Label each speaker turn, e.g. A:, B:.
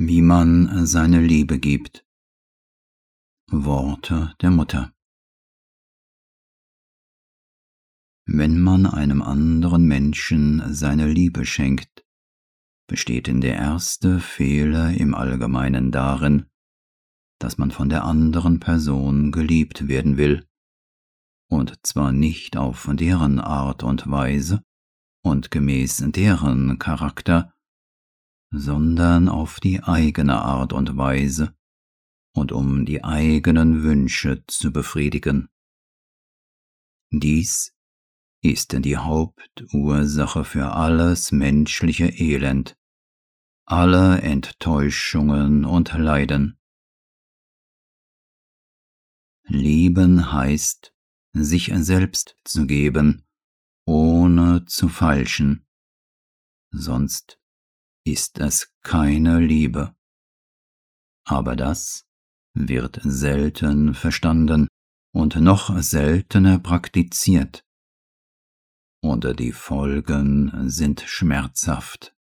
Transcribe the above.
A: wie man seine Liebe gibt. Worte der Mutter. Wenn man einem anderen Menschen seine Liebe schenkt, besteht in der erste Fehler im Allgemeinen darin, dass man von der anderen Person geliebt werden will, und zwar nicht auf deren Art und Weise und gemäß deren Charakter, sondern auf die eigene Art und Weise und um die eigenen Wünsche zu befriedigen. Dies ist die Hauptursache für alles menschliche Elend, alle Enttäuschungen und Leiden. Lieben heißt, sich selbst zu geben, ohne zu falschen, sonst ist es keine Liebe. Aber das wird selten verstanden und noch seltener praktiziert. Und die Folgen sind schmerzhaft.